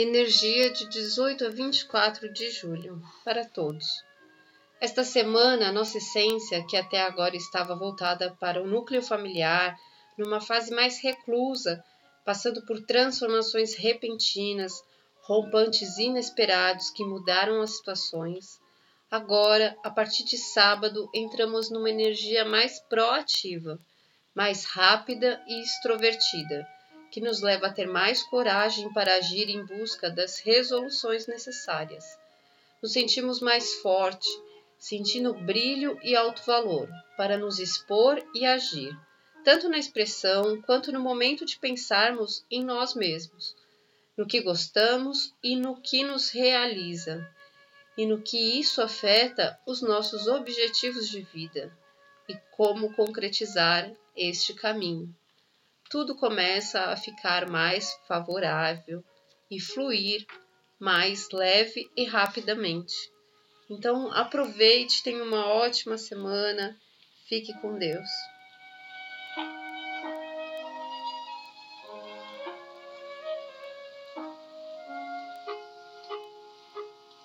Energia de 18 a 24 de julho para todos. Esta semana, nossa essência, que até agora estava voltada para o núcleo familiar, numa fase mais reclusa, passando por transformações repentinas, rompantes inesperados que mudaram as situações. Agora, a partir de sábado, entramos numa energia mais proativa, mais rápida e extrovertida que nos leva a ter mais coragem para agir em busca das resoluções necessárias. Nos sentimos mais forte, sentindo brilho e alto valor para nos expor e agir, tanto na expressão quanto no momento de pensarmos em nós mesmos, no que gostamos e no que nos realiza, e no que isso afeta os nossos objetivos de vida e como concretizar este caminho tudo começa a ficar mais favorável e fluir mais leve e rapidamente. Então aproveite, tenha uma ótima semana, fique com Deus.